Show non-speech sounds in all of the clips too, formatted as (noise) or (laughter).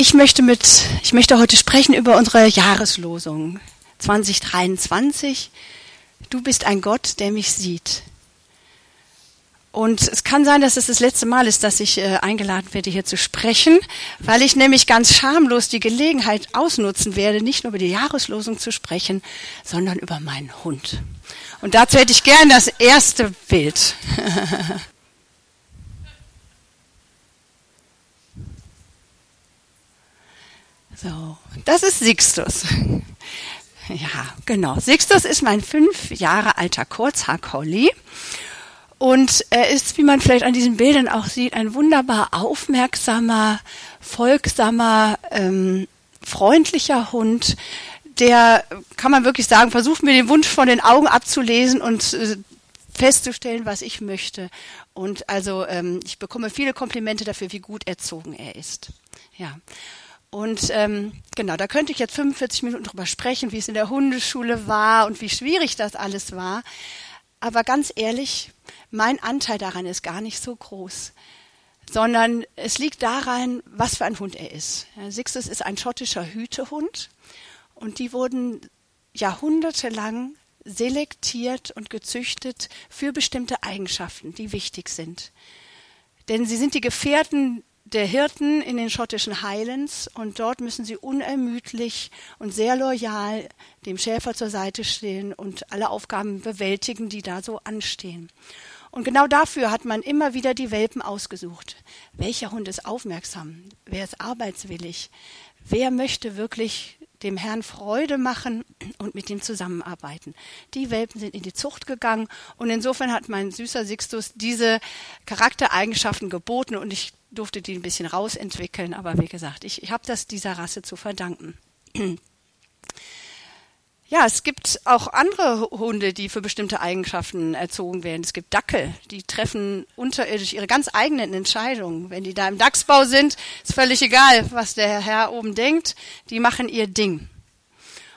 Ich möchte mit, ich möchte heute sprechen über unsere Jahreslosung 2023. Du bist ein Gott, der mich sieht. Und es kann sein, dass es das letzte Mal ist, dass ich äh, eingeladen werde, hier zu sprechen, weil ich nämlich ganz schamlos die Gelegenheit ausnutzen werde, nicht nur über die Jahreslosung zu sprechen, sondern über meinen Hund. Und dazu hätte ich gern das erste Bild. (laughs) so, das ist Sixtus. (laughs) Ja, genau. Sixtus ist mein fünf Jahre alter Kurzhaar-Collie. Und er ist, wie man vielleicht an diesen Bildern auch sieht, ein wunderbar aufmerksamer, folgsamer, ähm, freundlicher Hund, der, kann man wirklich sagen, versucht mir den Wunsch von den Augen abzulesen und äh, festzustellen, was ich möchte. Und also ähm, ich bekomme viele Komplimente dafür, wie gut erzogen er ist. Ja. Und ähm, genau, da könnte ich jetzt 45 Minuten drüber sprechen, wie es in der Hundeschule war und wie schwierig das alles war. Aber ganz ehrlich, mein Anteil daran ist gar nicht so groß, sondern es liegt daran, was für ein Hund er ist. Sixtus ist ein schottischer Hütehund und die wurden jahrhundertelang selektiert und gezüchtet für bestimmte Eigenschaften, die wichtig sind. Denn sie sind die Gefährten der Hirten in den schottischen Highlands und dort müssen sie unermüdlich und sehr loyal dem Schäfer zur Seite stehen und alle Aufgaben bewältigen, die da so anstehen. Und genau dafür hat man immer wieder die Welpen ausgesucht. Welcher Hund ist aufmerksam? Wer ist arbeitswillig? Wer möchte wirklich dem Herrn Freude machen und mit ihm zusammenarbeiten. Die Welpen sind in die Zucht gegangen und insofern hat mein süßer Sixtus diese Charaktereigenschaften geboten und ich durfte die ein bisschen rausentwickeln, aber wie gesagt, ich, ich habe das dieser Rasse zu verdanken. (clears throat) Ja, es gibt auch andere Hunde, die für bestimmte Eigenschaften erzogen werden. Es gibt Dackel, die treffen unterirdisch ihre ganz eigenen Entscheidungen. Wenn die da im Dachsbau sind, ist völlig egal, was der Herr oben denkt. Die machen ihr Ding.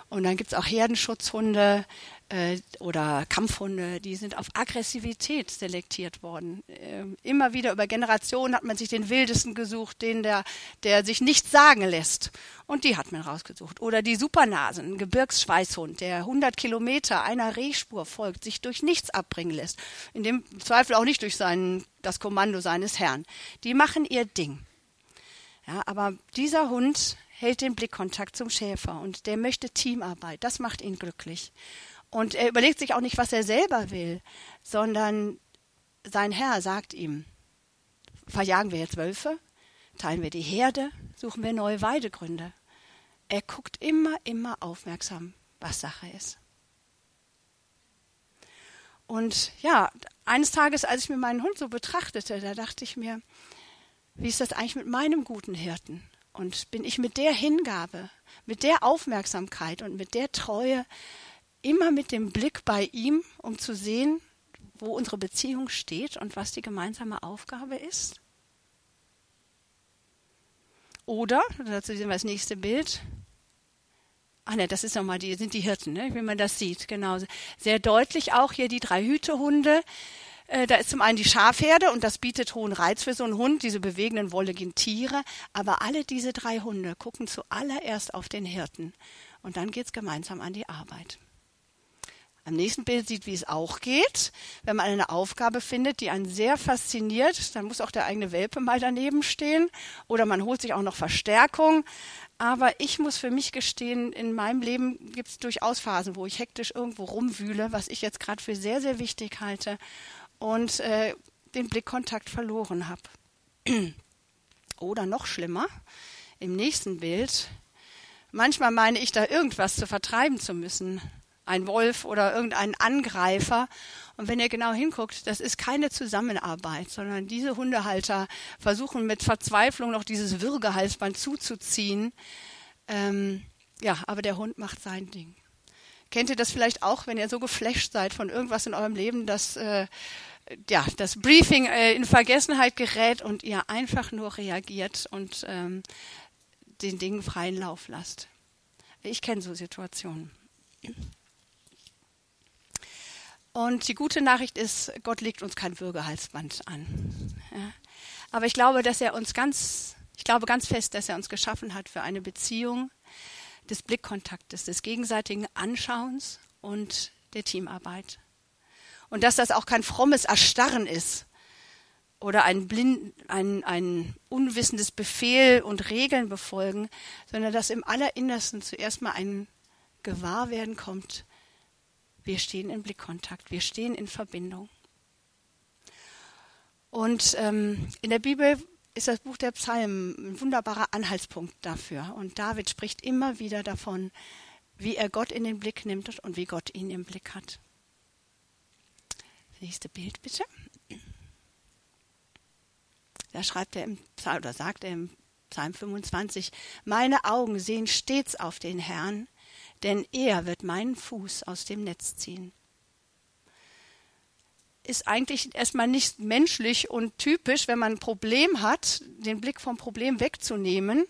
Und dann gibt's auch Herdenschutzhunde, äh, oder Kampfhunde, die sind auf Aggressivität selektiert worden. Äh, immer wieder über Generationen hat man sich den wildesten gesucht, den der, der sich nichts sagen lässt. Und die hat man rausgesucht. Oder die Supernasen, ein Gebirgsschweißhund, der 100 Kilometer einer Rehspur folgt, sich durch nichts abbringen lässt. In dem Zweifel auch nicht durch seinen, das Kommando seines Herrn. Die machen ihr Ding. Ja, aber dieser Hund hält den Blickkontakt zum Schäfer und der möchte Teamarbeit. Das macht ihn glücklich. Und er überlegt sich auch nicht, was er selber will, sondern sein Herr sagt ihm, verjagen wir jetzt Wölfe, teilen wir die Herde, suchen wir neue Weidegründe. Er guckt immer, immer aufmerksam, was Sache ist. Und ja, eines Tages, als ich mir meinen Hund so betrachtete, da dachte ich mir, wie ist das eigentlich mit meinem guten Hirten? Und bin ich mit der Hingabe, mit der Aufmerksamkeit und mit der Treue immer mit dem Blick bei ihm, um zu sehen, wo unsere Beziehung steht und was die gemeinsame Aufgabe ist? Oder, dazu sehen wir das nächste Bild. Ach ne, das ist nochmal die, sind die Hirten, ne, wie man das sieht, genau. Sehr deutlich auch hier die drei Hütehunde. Äh, da ist zum einen die Schafherde und das bietet hohen Reiz für so einen Hund, diese bewegenden, wolligen Tiere. Aber alle diese drei Hunde gucken zuallererst auf den Hirten. Und dann geht's gemeinsam an die Arbeit am nächsten Bild sieht, wie es auch geht. Wenn man eine Aufgabe findet, die einen sehr fasziniert, dann muss auch der eigene Welpe mal daneben stehen oder man holt sich auch noch Verstärkung. Aber ich muss für mich gestehen, in meinem Leben gibt es durchaus Phasen, wo ich hektisch irgendwo rumwühle, was ich jetzt gerade für sehr, sehr wichtig halte und äh, den Blickkontakt verloren habe. (clears throat) oder noch schlimmer, im nächsten Bild, manchmal meine ich da irgendwas zu vertreiben zu müssen ein Wolf oder irgendein Angreifer. Und wenn ihr genau hinguckt, das ist keine Zusammenarbeit, sondern diese Hundehalter versuchen mit Verzweiflung noch dieses Würgehalsband zuzuziehen. Ähm, ja, aber der Hund macht sein Ding. Kennt ihr das vielleicht auch, wenn ihr so geflasht seid von irgendwas in eurem Leben, dass äh, ja, das Briefing äh, in Vergessenheit gerät und ihr einfach nur reagiert und ähm, den Dingen freien Lauf lasst? Ich kenne so Situationen. Und die gute Nachricht ist, Gott legt uns kein Würgehalsband an. Ja. Aber ich glaube, dass er uns ganz Ich glaube ganz fest, dass er uns geschaffen hat für eine Beziehung des Blickkontaktes, des gegenseitigen Anschauens und der Teamarbeit. Und dass das auch kein frommes Erstarren ist oder ein, blind, ein, ein unwissendes Befehl und Regeln befolgen, sondern dass im Allerinnersten zuerst mal ein Gewahrwerden kommt, wir stehen in Blickkontakt, wir stehen in Verbindung. Und ähm, in der Bibel ist das Buch der Psalmen ein wunderbarer Anhaltspunkt dafür. Und David spricht immer wieder davon, wie er Gott in den Blick nimmt und wie Gott ihn im Blick hat. Nächste Bild bitte. Da schreibt er im Psalm, oder sagt er im Psalm 25, meine Augen sehen stets auf den Herrn, denn er wird meinen Fuß aus dem Netz ziehen. Ist eigentlich erstmal nicht menschlich und typisch, wenn man ein Problem hat, den Blick vom Problem wegzunehmen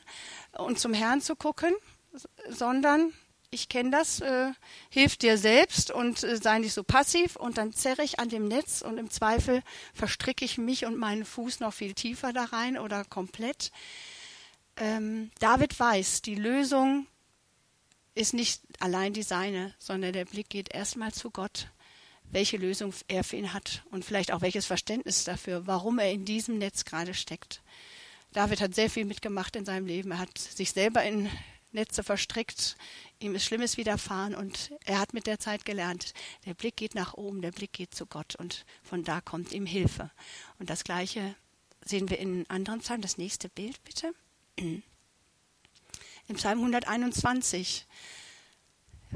und zum Herrn zu gucken, sondern ich kenne das, äh, hilf dir selbst und äh, sei nicht so passiv und dann zerre ich an dem Netz und im Zweifel verstricke ich mich und meinen Fuß noch viel tiefer da rein oder komplett. Ähm, David weiß, die Lösung ist nicht allein die seine, sondern der Blick geht erstmal zu Gott, welche Lösung er für ihn hat und vielleicht auch welches Verständnis dafür, warum er in diesem Netz gerade steckt. David hat sehr viel mitgemacht in seinem Leben. Er hat sich selber in Netze verstrickt, ihm ist Schlimmes widerfahren und er hat mit der Zeit gelernt, der Blick geht nach oben, der Blick geht zu Gott und von da kommt ihm Hilfe. Und das Gleiche sehen wir in anderen Psalmen. Das nächste Bild bitte. (clears throat) Im Psalm 121,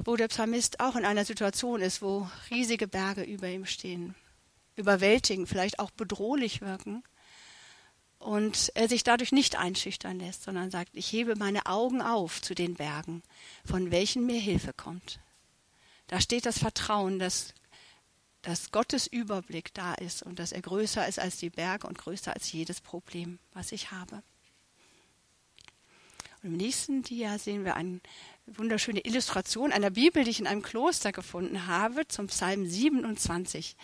wo der Psalmist auch in einer Situation ist, wo riesige Berge über ihm stehen, überwältigen, vielleicht auch bedrohlich wirken und er sich dadurch nicht einschüchtern lässt, sondern sagt, ich hebe meine Augen auf zu den Bergen, von welchen mir Hilfe kommt. Da steht das Vertrauen, dass, dass Gottes Überblick da ist und dass er größer ist als die Berge und größer als jedes Problem, was ich habe. Und im nächsten Dia sehen wir eine wunderschöne Illustration einer Bibel, die ich in einem Kloster gefunden habe, zum Psalm 27.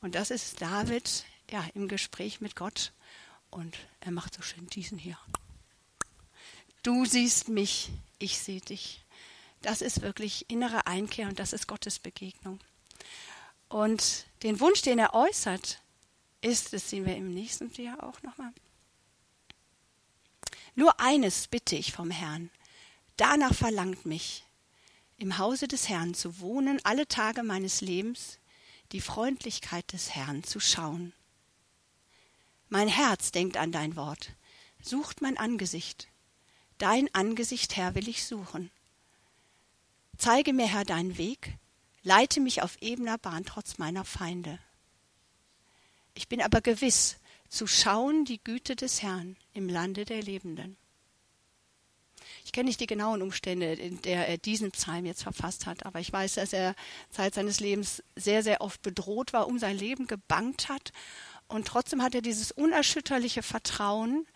Und das ist David ja, im Gespräch mit Gott und er macht so schön diesen hier. Du siehst mich, ich sehe dich. Das ist wirklich innere Einkehr und das ist Gottes Begegnung. Und den Wunsch, den er äußert, ist, das sehen wir im nächsten Jahr auch nochmal. Nur eines bitte ich vom Herrn. Danach verlangt mich, im Hause des Herrn zu wohnen, alle Tage meines Lebens, die Freundlichkeit des Herrn zu schauen mein Herz denkt an dein Wort, sucht mein Angesicht. Dein Angesicht, Herr, will ich suchen. Zeige mir, Herr, deinen Weg, leite mich auf ebener Bahn trotz meiner Feinde. Ich bin aber gewiss, zu schauen die Güte des Herrn im Lande der Lebenden. Ich kenne nicht die genauen Umstände, in der er diesen Psalm jetzt verfasst hat, aber ich weiß, dass er Zeit seines Lebens sehr, sehr oft bedroht war, um sein Leben gebangt hat und trotzdem hat er dieses unerschütterliche Vertrauen,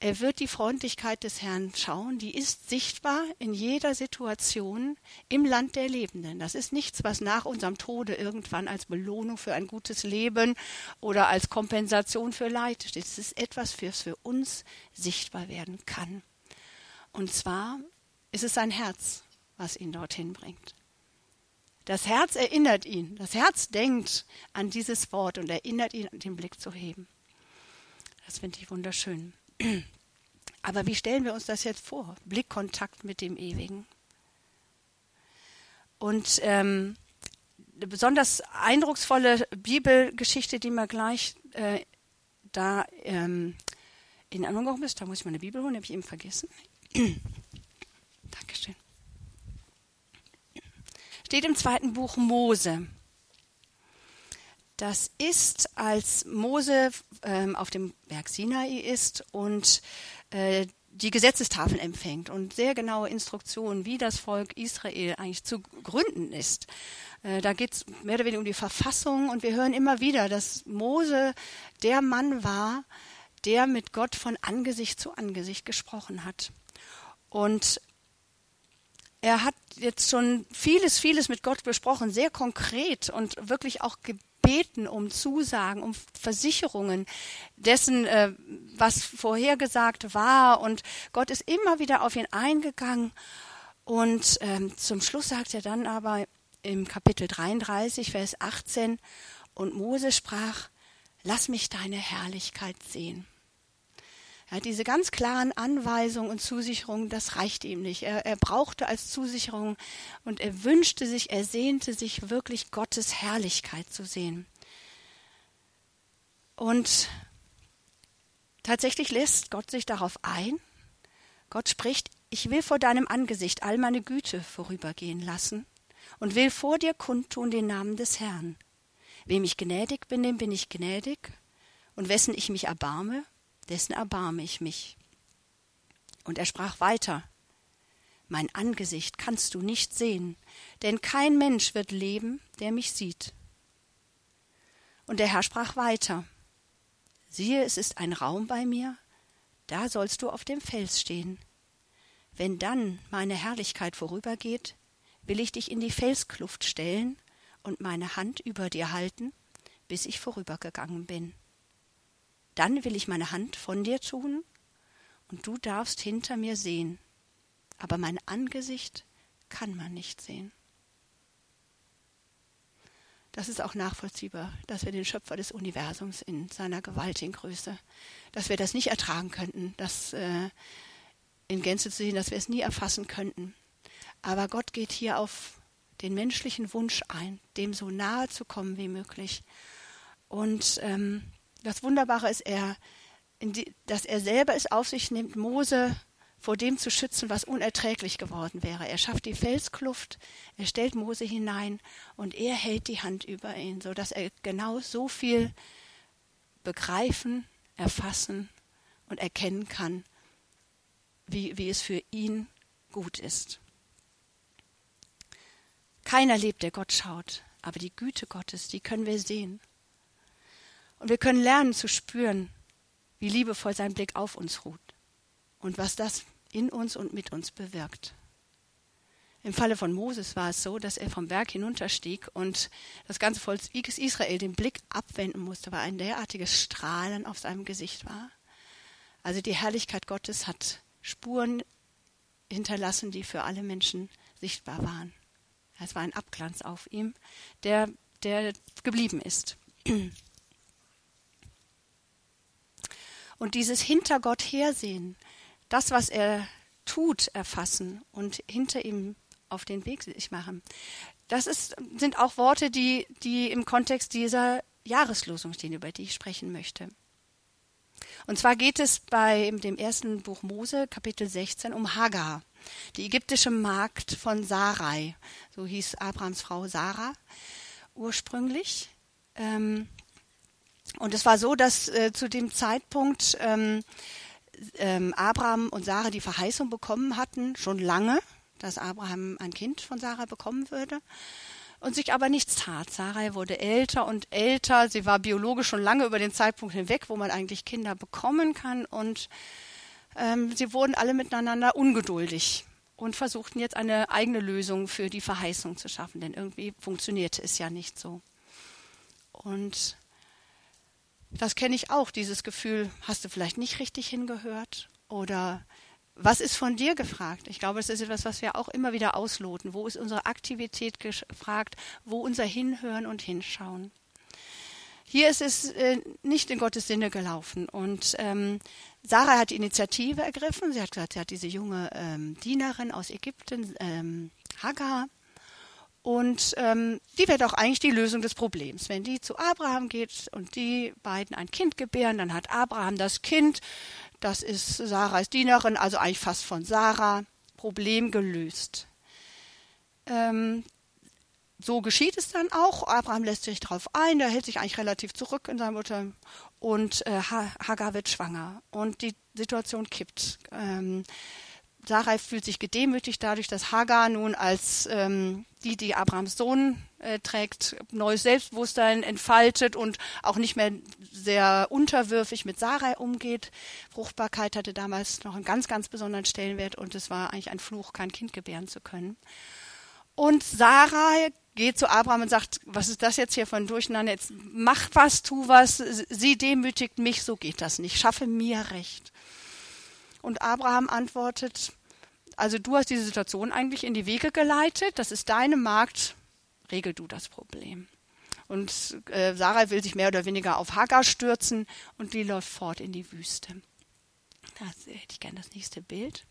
er wird die Freundlichkeit des Herrn schauen, die ist sichtbar in jeder Situation im Land der Lebenden. Das ist nichts, was nach unserem Tode irgendwann als Belohnung für ein gutes Leben oder als Kompensation für Leid steht. Es ist etwas, das für uns sichtbar werden kann. Und zwar ist es sein Herz, was ihn dorthin bringt. Das Herz erinnert ihn. Das Herz denkt an dieses Wort und erinnert ihn, den Blick zu heben. Das finde ich wunderschön. (clears throat) Aber wie stellen wir uns das jetzt vor? Blickkontakt mit dem Ewigen. Und ähm, eine besonders eindrucksvolle Bibelgeschichte, die mir gleich äh, da ähm, in Erinnerung ist, da muss ich meine Bibel holen, habe ich eben vergessen. (clears throat) Dankeschön steht im zweiten Buch Mose. Das ist, als Mose ähm, auf dem Berg Sinai ist und äh, die Gesetzestafeln empfängt und sehr genaue Instruktionen, wie das Volk Israel eigentlich zu gründen ist. Äh, da geht es mehr oder weniger um die Verfassung und wir hören immer wieder, dass Mose der Mann war, der mit Gott von Angesicht zu Angesicht gesprochen hat. Und er hat jetzt schon vieles, vieles mit Gott besprochen, sehr konkret und wirklich auch beten um Zusagen, um Versicherungen dessen, äh, was vorhergesagt war. Und Gott ist immer wieder auf ihn eingegangen. Und ähm, zum Schluss sagt er dann aber im Kapitel 33, Vers 18, und Mose sprach, lass mich deine Herrlichkeit sehen. Ja, diese ganz klaren Anweisungen und Zusicherungen, das reicht ihm nicht. Er, er brauchte als Zusicherung und er wünschte sich, er sehnte sich wirklich Gottes Herrlichkeit zu sehen. Und tatsächlich lässt Gott sich darauf ein. Gott spricht, ich will vor deinem Angesicht all meine Güte vorübergehen lassen und will vor dir kundtun den Namen des Herrn. Wem ich gnädig bin, dem bin ich gnädig, und wessen ich mich erbarme, dessen erbarme ich mich. Und er sprach weiter, Mein Angesicht kannst du nicht sehen, denn kein Mensch wird leben, der mich sieht. Und der Herr sprach weiter, Siehe, es ist ein Raum bei mir, da sollst du auf dem Fels stehen. Wenn dann meine Herrlichkeit vorübergeht, will ich dich in die Felskluft stellen und meine Hand über dir halten, bis ich vorübergegangen bin. Dann will ich meine Hand von dir tun, und du darfst hinter mir sehen, aber mein Angesicht kann man nicht sehen. Das ist auch nachvollziehbar, dass wir den Schöpfer des Universums in seiner gewaltigen Größe, dass wir das nicht ertragen könnten, das äh, in Gänze zu sehen, dass wir es nie erfassen könnten. Aber Gott geht hier auf den menschlichen Wunsch ein, dem so nahe zu kommen wie möglich. Und ähm, das Wunderbare ist, er, die, dass er selber es auf sich nimmt, Mose vor dem zu schützen, was unerträglich geworden wäre. Er schafft die Felskluft, er stellt Mose hinein und er hält die Hand über ihn, so dass er genau so viel begreifen, erfassen und erkennen kann, wie, wie es für ihn gut ist. Keiner lebt, der Gott schaut, aber die Güte Gottes, die können wir sehen. Und wir können lernen zu spüren, wie liebevoll sein Blick auf uns ruht und was das in uns und mit uns bewirkt. Im Falle von Moses war es so, dass er vom Berg hinunterstieg und das ganze Volk Israel den Blick abwenden musste, weil ein derartiges Strahlen auf seinem Gesicht war. Also die Herrlichkeit Gottes hat Spuren hinterlassen, die für alle Menschen sichtbar waren. Es war ein Abglanz auf ihm, der, der geblieben ist. Und dieses hinter Gott hersehen, das, was er tut, erfassen und hinter ihm auf den Weg sich machen, das ist, sind auch Worte, die, die im Kontext dieser Jahreslosung stehen, über die ich sprechen möchte. Und zwar geht es bei dem ersten Buch Mose, Kapitel 16, um Hagar, die ägyptische Magd von Sarai. So hieß Abrahams Frau Sarah ursprünglich. Ähm, und es war so, dass äh, zu dem Zeitpunkt ähm, ähm, Abraham und Sarah die Verheißung bekommen hatten, schon lange, dass Abraham ein Kind von Sarah bekommen würde. Und sich aber nichts tat. Sarah wurde älter und älter. Sie war biologisch schon lange über den Zeitpunkt hinweg, wo man eigentlich Kinder bekommen kann. Und ähm, sie wurden alle miteinander ungeduldig und versuchten jetzt eine eigene Lösung für die Verheißung zu schaffen, denn irgendwie funktionierte es ja nicht so. Und das kenne ich auch, dieses Gefühl, hast du vielleicht nicht richtig hingehört? Oder was ist von dir gefragt? Ich glaube, das ist etwas, was wir auch immer wieder ausloten. Wo ist unsere Aktivität gefragt? Wo unser Hinhören und Hinschauen? Hier ist es äh, nicht in Gottes Sinne gelaufen. Und ähm, Sarah hat die Initiative ergriffen. Sie hat gesagt, sie hat diese junge ähm, Dienerin aus Ägypten, ähm, Hagar, und ähm, die wäre doch eigentlich die Lösung des Problems. Wenn die zu Abraham geht und die beiden ein Kind gebären, dann hat Abraham das Kind. Das ist Sarahs Dienerin, also eigentlich fast von Sarah. Problem gelöst. Ähm, so geschieht es dann auch. Abraham lässt sich darauf ein, der hält sich eigentlich relativ zurück in seiner Mutter und äh, Hagar wird schwanger und die Situation kippt. Ähm, Sarai fühlt sich gedemütigt dadurch, dass Hagar nun als ähm, die, die Abrahams Sohn äh, trägt, neues Selbstbewusstsein entfaltet und auch nicht mehr sehr unterwürfig mit Sarai umgeht. Fruchtbarkeit hatte damals noch einen ganz, ganz besonderen Stellenwert und es war eigentlich ein Fluch, kein Kind gebären zu können. Und Sarai geht zu Abraham und sagt, was ist das jetzt hier von Durcheinander? Jetzt mach was, tu was, sie demütigt mich, so geht das nicht. Schaffe mir Recht. Und Abraham antwortet, also du hast diese Situation eigentlich in die Wege geleitet, das ist deine Magd, regel du das Problem. Und äh, Sarah will sich mehr oder weniger auf Hagar stürzen und die läuft fort in die Wüste. Das hätte ich gerne das nächste Bild.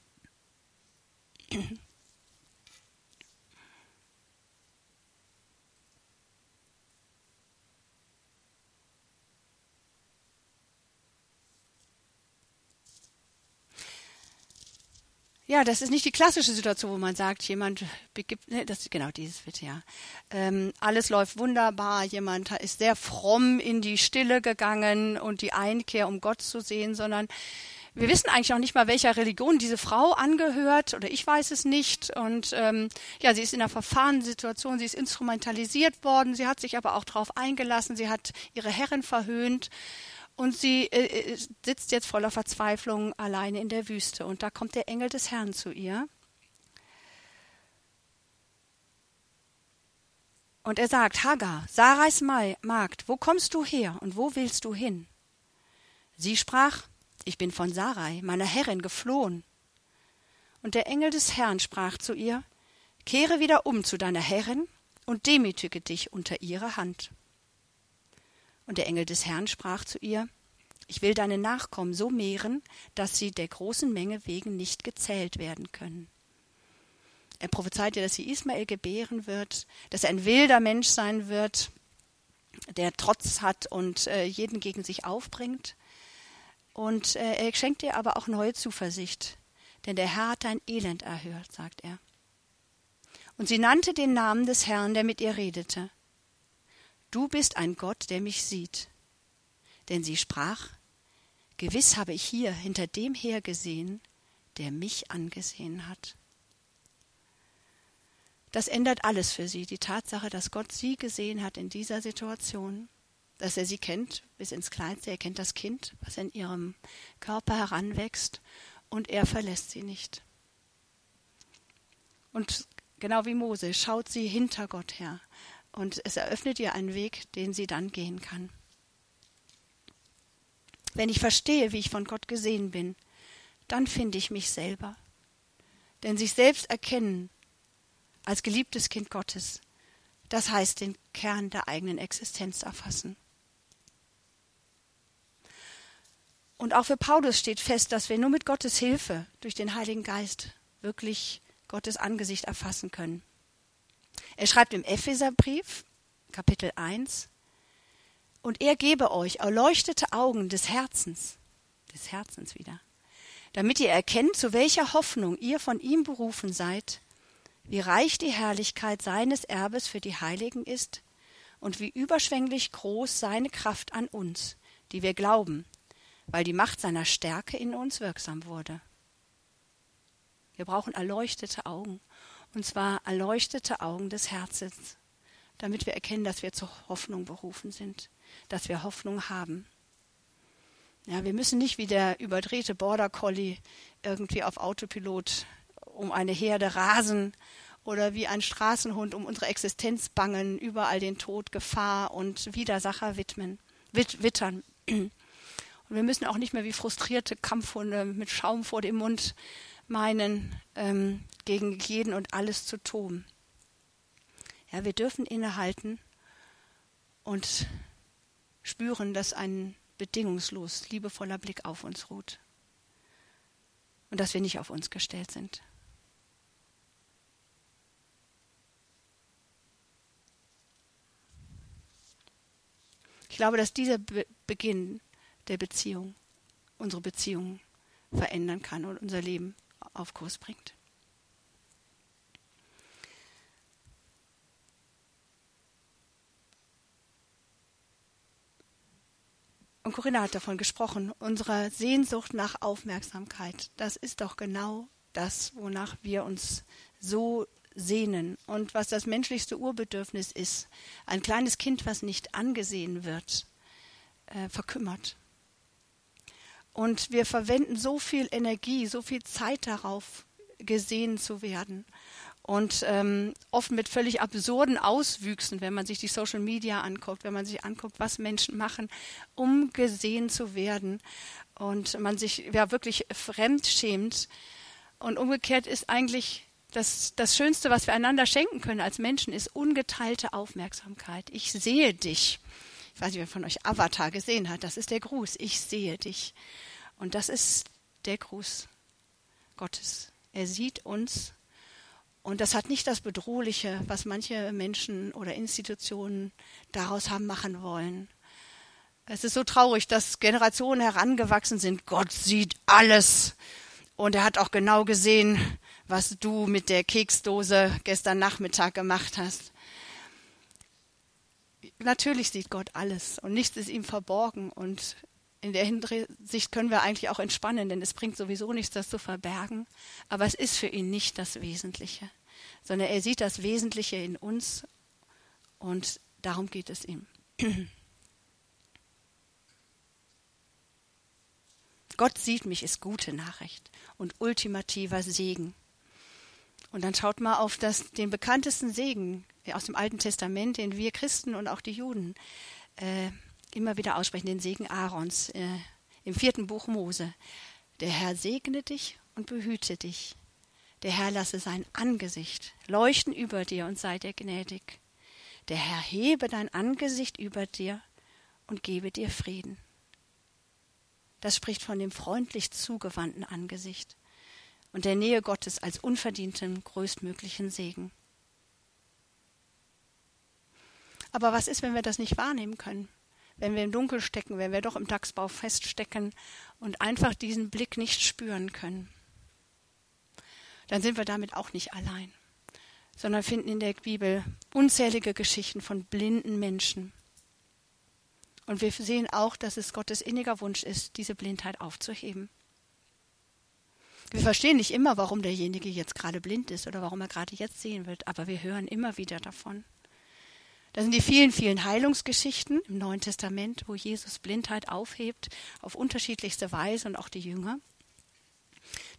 Ja, das ist nicht die klassische Situation, wo man sagt, jemand begibt, ne, das genau dieses bitte ja. Ähm, alles läuft wunderbar, jemand ist sehr fromm in die Stille gegangen und die Einkehr, um Gott zu sehen, sondern wir wissen eigentlich noch nicht mal, welcher Religion diese Frau angehört, oder ich weiß es nicht. Und ähm, ja, sie ist in einer verfahrenen Situation, sie ist instrumentalisiert worden, sie hat sich aber auch darauf eingelassen, sie hat ihre Herrin verhöhnt. Und sie äh, äh, sitzt jetzt voller Verzweiflung alleine in der Wüste. Und da kommt der Engel des Herrn zu ihr. Und er sagt, Hagar, Sarais Magd, wo kommst du her und wo willst du hin? Sie sprach, ich bin von Sarai, meiner Herrin, geflohen. Und der Engel des Herrn sprach zu ihr, Kehre wieder um zu deiner Herrin und demütige dich unter ihre Hand. Und der Engel des Herrn sprach zu ihr, ich will deine Nachkommen so mehren, dass sie der großen Menge wegen nicht gezählt werden können. Er prophezeit ihr, dass sie Ismael gebären wird, dass er ein wilder Mensch sein wird, der Trotz hat und äh, jeden gegen sich aufbringt. Und äh, er schenkt ihr aber auch neue Zuversicht, denn der Herr hat dein Elend erhört, sagt er. Und sie nannte den Namen des Herrn, der mit ihr redete. Du bist ein Gott, der mich sieht. Denn sie sprach, Gewiss habe ich hier hinter dem hergesehen, der mich angesehen hat. Das ändert alles für sie, die Tatsache, dass Gott sie gesehen hat in dieser Situation, dass er sie kennt bis ins Kleinste, er kennt das Kind, was in ihrem Körper heranwächst, und er verlässt sie nicht. Und genau wie Mose schaut sie hinter Gott her, und es eröffnet ihr einen Weg, den sie dann gehen kann. Wenn ich verstehe, wie ich von Gott gesehen bin, dann finde ich mich selber. Denn sich selbst erkennen als geliebtes Kind Gottes, das heißt den Kern der eigenen Existenz erfassen. Und auch für Paulus steht fest, dass wir nur mit Gottes Hilfe durch den Heiligen Geist wirklich Gottes Angesicht erfassen können. Er schreibt im Epheserbrief, Kapitel 1, und er gebe euch erleuchtete Augen des Herzens, des Herzens wieder, damit ihr erkennt, zu welcher Hoffnung ihr von ihm berufen seid, wie reich die Herrlichkeit seines Erbes für die Heiligen ist und wie überschwänglich groß seine Kraft an uns, die wir glauben, weil die Macht seiner Stärke in uns wirksam wurde. Wir brauchen erleuchtete Augen und zwar erleuchtete Augen des Herzens, damit wir erkennen, dass wir zur Hoffnung berufen sind, dass wir Hoffnung haben. Ja, wir müssen nicht wie der überdrehte Border Collie irgendwie auf Autopilot um eine Herde rasen oder wie ein Straßenhund um unsere Existenz bangen, überall den Tod, Gefahr und Widersacher widmen, wit wittern. Und wir müssen auch nicht mehr wie frustrierte Kampfhunde mit Schaum vor dem Mund meinen, ähm, gegen jeden und alles zu tun. Ja, wir dürfen innehalten und spüren, dass ein bedingungslos liebevoller Blick auf uns ruht und dass wir nicht auf uns gestellt sind. Ich glaube, dass dieser Be Beginn der Beziehung unsere Beziehung verändern kann und unser Leben auf Kurs bringt. Und Corinna hat davon gesprochen, unsere Sehnsucht nach Aufmerksamkeit. Das ist doch genau das, wonach wir uns so sehnen und was das menschlichste Urbedürfnis ist. Ein kleines Kind, was nicht angesehen wird, äh, verkümmert. Und wir verwenden so viel Energie, so viel Zeit darauf, gesehen zu werden. und ähm, oft mit völlig absurden Auswüchsen, wenn man sich die Social Media anguckt, wenn man sich anguckt, was Menschen machen, um gesehen zu werden und man sich ja wirklich fremd schämt. Und umgekehrt ist eigentlich das, das Schönste, was wir einander schenken können als Menschen, ist ungeteilte Aufmerksamkeit. Ich sehe dich. Ich weiß nicht, wer von euch Avatar gesehen hat. Das ist der Gruß. Ich sehe dich. Und das ist der Gruß Gottes. Er sieht uns und das hat nicht das Bedrohliche, was manche Menschen oder Institutionen daraus haben machen wollen. Es ist so traurig, dass Generationen herangewachsen sind. Gott sieht alles. Und er hat auch genau gesehen, was du mit der Keksdose gestern Nachmittag gemacht hast. Natürlich sieht Gott alles und nichts ist ihm verborgen. Und in der Hinsicht können wir eigentlich auch entspannen, denn es bringt sowieso nichts, das zu verbergen. Aber es ist für ihn nicht das Wesentliche, sondern er sieht das Wesentliche in uns und darum geht es ihm. (clears throat) Gott sieht mich ist gute Nachricht und ultimativer Segen. Und dann schaut mal auf das, den bekanntesten Segen aus dem Alten Testament, den wir Christen und auch die Juden äh, immer wieder aussprechen, den Segen Aarons äh, im vierten Buch Mose. Der Herr segne dich und behüte dich. Der Herr lasse sein Angesicht leuchten über dir und sei dir gnädig. Der Herr hebe dein Angesicht über dir und gebe dir Frieden. Das spricht von dem freundlich zugewandten Angesicht und der Nähe Gottes als unverdienten größtmöglichen Segen. Aber was ist, wenn wir das nicht wahrnehmen können? Wenn wir im Dunkel stecken, wenn wir doch im Dachsbau feststecken und einfach diesen Blick nicht spüren können, dann sind wir damit auch nicht allein, sondern finden in der Bibel unzählige Geschichten von blinden Menschen. Und wir sehen auch, dass es Gottes inniger Wunsch ist, diese Blindheit aufzuheben. Wir verstehen nicht immer, warum derjenige jetzt gerade blind ist oder warum er gerade jetzt sehen wird, aber wir hören immer wieder davon. Das sind die vielen, vielen Heilungsgeschichten im Neuen Testament, wo Jesus Blindheit aufhebt auf unterschiedlichste Weise und auch die Jünger.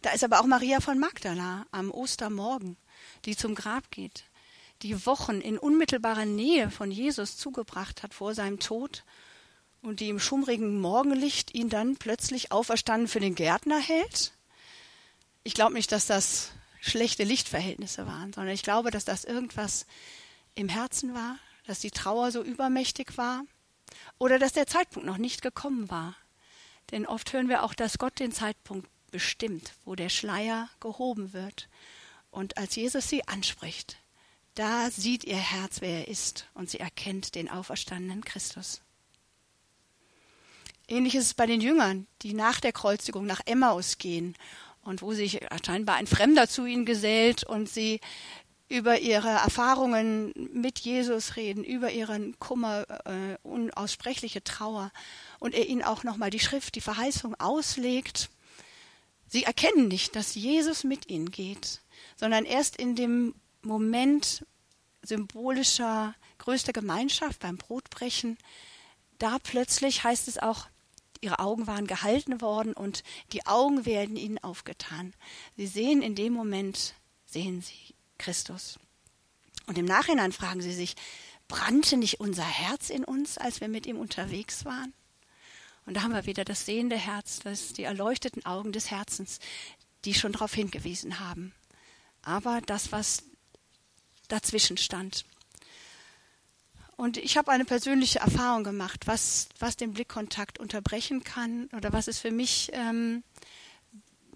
Da ist aber auch Maria von Magdala am Ostermorgen, die zum Grab geht, die Wochen in unmittelbarer Nähe von Jesus zugebracht hat vor seinem Tod und die im schummrigen Morgenlicht ihn dann plötzlich auferstanden für den Gärtner hält. Ich glaube nicht, dass das schlechte Lichtverhältnisse waren, sondern ich glaube, dass das irgendwas im Herzen war, dass die Trauer so übermächtig war oder dass der Zeitpunkt noch nicht gekommen war. Denn oft hören wir auch, dass Gott den Zeitpunkt bestimmt, wo der Schleier gehoben wird. Und als Jesus sie anspricht, da sieht ihr Herz, wer er ist, und sie erkennt den auferstandenen Christus. Ähnlich ist es bei den Jüngern, die nach der Kreuzigung nach Emmaus gehen und wo sich scheinbar ein Fremder zu ihnen gesellt und sie über ihre Erfahrungen mit Jesus reden, über ihren Kummer, äh, unaussprechliche Trauer und er ihnen auch nochmal die Schrift, die Verheißung auslegt. Sie erkennen nicht, dass Jesus mit ihnen geht, sondern erst in dem Moment symbolischer größter Gemeinschaft beim Brotbrechen, da plötzlich heißt es auch, ihre Augen waren gehalten worden und die Augen werden ihnen aufgetan. Sie sehen in dem Moment, sehen sie Christus. Und im Nachhinein fragen sie sich, brannte nicht unser Herz in uns, als wir mit ihm unterwegs waren? Und da haben wir wieder das sehende Herz, das die erleuchteten Augen des Herzens, die schon darauf hingewiesen haben. Aber das, was dazwischen stand. Und ich habe eine persönliche Erfahrung gemacht, was, was den Blickkontakt unterbrechen kann oder was es für mich ähm,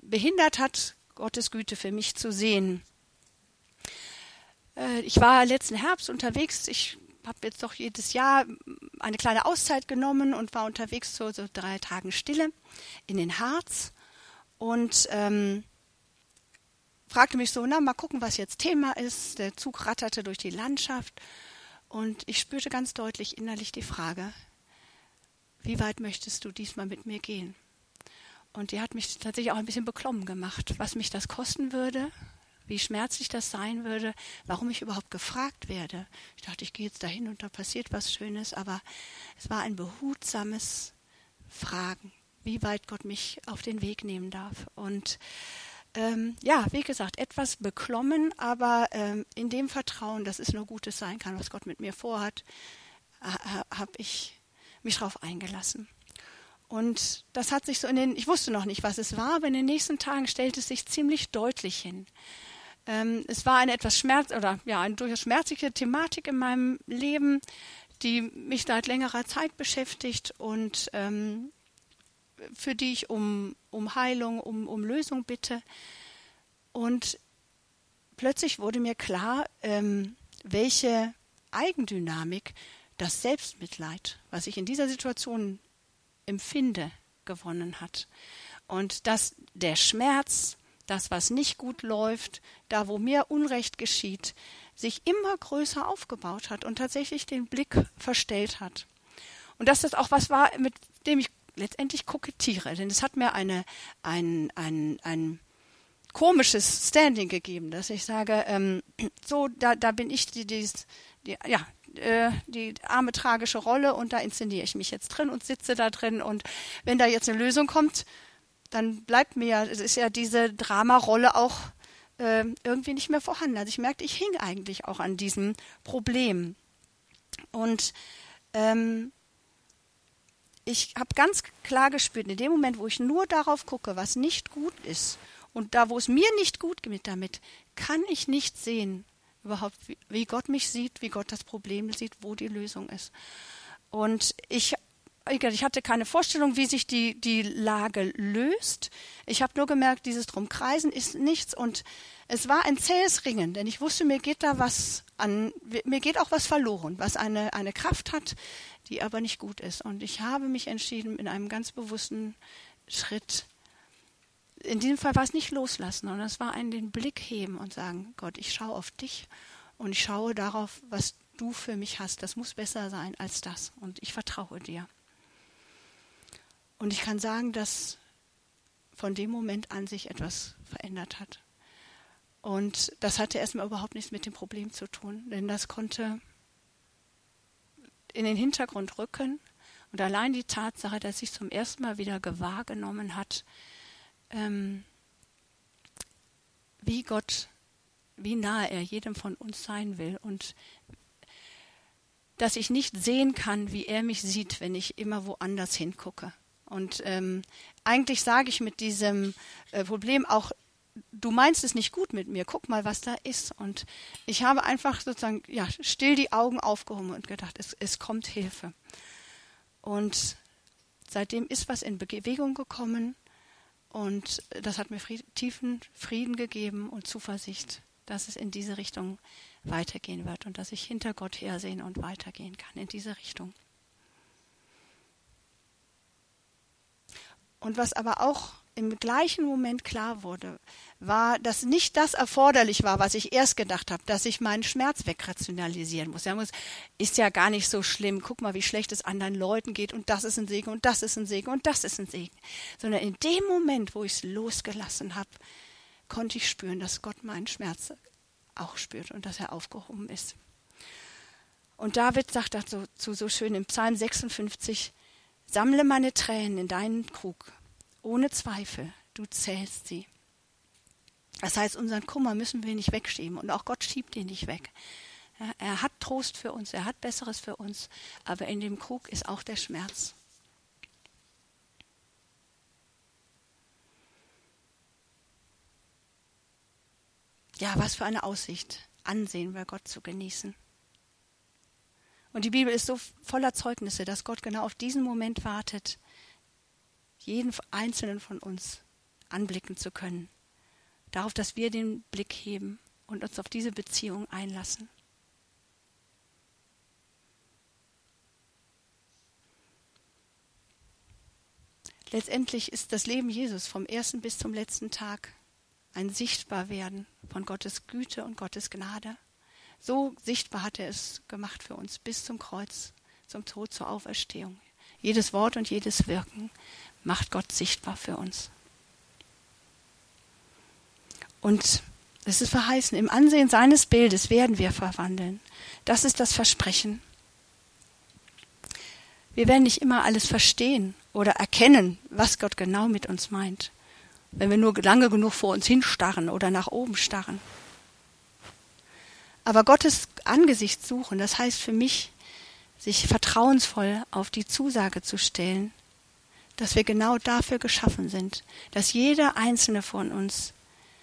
behindert hat, Gottes Güte für mich zu sehen. Äh, ich war letzten Herbst unterwegs. Ich habe jetzt doch jedes Jahr eine kleine Auszeit genommen und war unterwegs zu so drei Tagen Stille in den Harz und ähm, fragte mich so, na mal gucken, was jetzt Thema ist. Der Zug ratterte durch die Landschaft und ich spürte ganz deutlich innerlich die Frage, wie weit möchtest du diesmal mit mir gehen? Und die hat mich tatsächlich auch ein bisschen beklommen gemacht, was mich das kosten würde, wie schmerzlich das sein würde, warum ich überhaupt gefragt werde. Ich dachte, ich gehe jetzt dahin und da passiert was Schönes, aber es war ein behutsames Fragen, wie weit Gott mich auf den Weg nehmen darf. Und ähm, ja, wie gesagt, etwas beklommen, aber ähm, in dem Vertrauen, dass es nur Gutes sein kann, was Gott mit mir vorhat, habe ich mich darauf eingelassen. Und das hat sich so in den, ich wusste noch nicht, was es war, aber in den nächsten Tagen stellte es sich ziemlich deutlich hin. Ähm, es war eine etwas schmerz oder ja eine durchaus schmerzliche Thematik in meinem Leben, die mich seit längerer Zeit beschäftigt und ähm, für die ich um, um Heilung, um, um Lösung bitte. Und plötzlich wurde mir klar, ähm, welche Eigendynamik das Selbstmitleid, was ich in dieser Situation empfinde, gewonnen hat. Und dass der Schmerz, das, was nicht gut läuft, da, wo mir Unrecht geschieht, sich immer größer aufgebaut hat und tatsächlich den Blick verstellt hat. Und dass das auch was war, mit dem ich letztendlich kokettiere, denn es hat mir eine, ein, ein, ein komisches Standing gegeben, dass ich sage, ähm, so, da, da bin ich die, die, die ja, äh, die arme tragische Rolle und da inszeniere ich mich jetzt drin und sitze da drin und wenn da jetzt eine Lösung kommt, dann bleibt mir, es ist ja diese Dramarolle auch äh, irgendwie nicht mehr vorhanden. Also ich merkte, ich hing eigentlich auch an diesem Problem. Und ähm, ich habe ganz klar gespürt, in dem Moment, wo ich nur darauf gucke, was nicht gut ist, und da, wo es mir nicht gut geht damit, kann ich nicht sehen, überhaupt, wie, wie Gott mich sieht, wie Gott das Problem sieht, wo die Lösung ist. Und ich ich hatte keine Vorstellung, wie sich die, die Lage löst. Ich habe nur gemerkt, dieses Drumkreisen ist nichts und es war ein zähes Ringen, denn ich wusste, mir geht da was an, mir geht auch was verloren, was eine, eine Kraft hat, die aber nicht gut ist. Und ich habe mich entschieden, in einem ganz bewussten Schritt, in diesem Fall war es nicht loslassen, sondern es war ein den Blick heben und sagen, Gott, ich schaue auf dich und ich schaue darauf, was du für mich hast. Das muss besser sein als das und ich vertraue dir. Und ich kann sagen, dass von dem Moment an sich etwas verändert hat. Und das hatte erstmal überhaupt nichts mit dem Problem zu tun, denn das konnte in den Hintergrund rücken. Und allein die Tatsache, dass sich zum ersten Mal wieder gewahr genommen hat, ähm, wie Gott, wie nahe er jedem von uns sein will und dass ich nicht sehen kann, wie er mich sieht, wenn ich immer woanders hingucke. Und ähm, eigentlich sage ich mit diesem äh, Problem auch, du meinst es nicht gut mit mir, guck mal, was da ist. Und ich habe einfach sozusagen, ja, still die Augen aufgehoben und gedacht, es, es kommt Hilfe. Und seitdem ist was in Bewegung gekommen und das hat mir Fried, tiefen Frieden gegeben und Zuversicht, dass es in diese Richtung weitergehen wird und dass ich hinter Gott hersehen und weitergehen kann in diese Richtung. Und was aber auch im gleichen Moment klar wurde, war, dass nicht das erforderlich war, was ich erst gedacht habe, dass ich meinen Schmerz wegrationalisieren muss. Muss. Ist ja gar nicht so schlimm. Guck mal, wie schlecht es anderen Leuten geht und das ist ein Segen und das ist ein Segen und das ist ein Segen. Sondern in dem Moment, wo ich es losgelassen habe, konnte ich spüren, dass Gott meinen Schmerz auch spürt und dass er aufgehoben ist. Und David sagt dazu so schön im Psalm 56, Sammle meine Tränen in deinen Krug. Ohne Zweifel, du zählst sie. Das heißt, unseren Kummer müssen wir nicht wegschieben und auch Gott schiebt ihn nicht weg. Er hat Trost für uns, er hat Besseres für uns, aber in dem Krug ist auch der Schmerz. Ja, was für eine Aussicht, Ansehen bei Gott zu genießen. Und die Bibel ist so voller Zeugnisse, dass Gott genau auf diesen Moment wartet, jeden einzelnen von uns anblicken zu können. Darauf, dass wir den Blick heben und uns auf diese Beziehung einlassen. Letztendlich ist das Leben Jesus vom ersten bis zum letzten Tag ein Sichtbarwerden von Gottes Güte und Gottes Gnade. So sichtbar hat er es gemacht für uns bis zum Kreuz, zum Tod, zur Auferstehung. Jedes Wort und jedes Wirken macht Gott sichtbar für uns. Und es ist verheißen, im Ansehen seines Bildes werden wir verwandeln. Das ist das Versprechen. Wir werden nicht immer alles verstehen oder erkennen, was Gott genau mit uns meint. wenn wir nur lange genug vor uns hinstarren oder nach oben starren. Aber Gottes Angesicht suchen, das heißt für mich, sich vertrauensvoll auf die Zusage zu stellen, dass wir genau dafür geschaffen sind, dass jeder einzelne von uns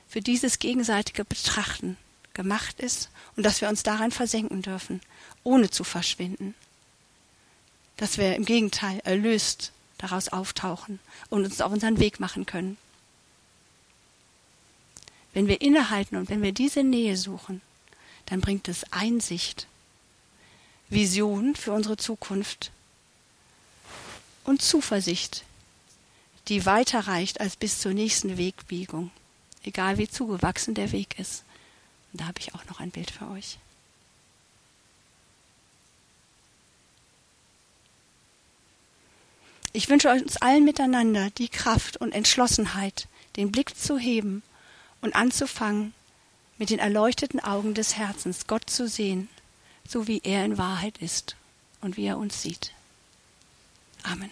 für dieses gegenseitige Betrachten gemacht ist und dass wir uns darin versenken dürfen, ohne zu verschwinden. Dass wir im Gegenteil erlöst daraus auftauchen und uns auf unseren Weg machen können. Wenn wir innehalten und wenn wir diese Nähe suchen, dann bringt es Einsicht, Vision für unsere Zukunft und Zuversicht, die weiter reicht als bis zur nächsten Wegbiegung, egal wie zugewachsen der Weg ist. Und da habe ich auch noch ein Bild für euch. Ich wünsche uns allen miteinander die Kraft und Entschlossenheit, den Blick zu heben und anzufangen, mit den erleuchteten Augen des Herzens Gott zu sehen, so wie er in Wahrheit ist und wie er uns sieht. Amen.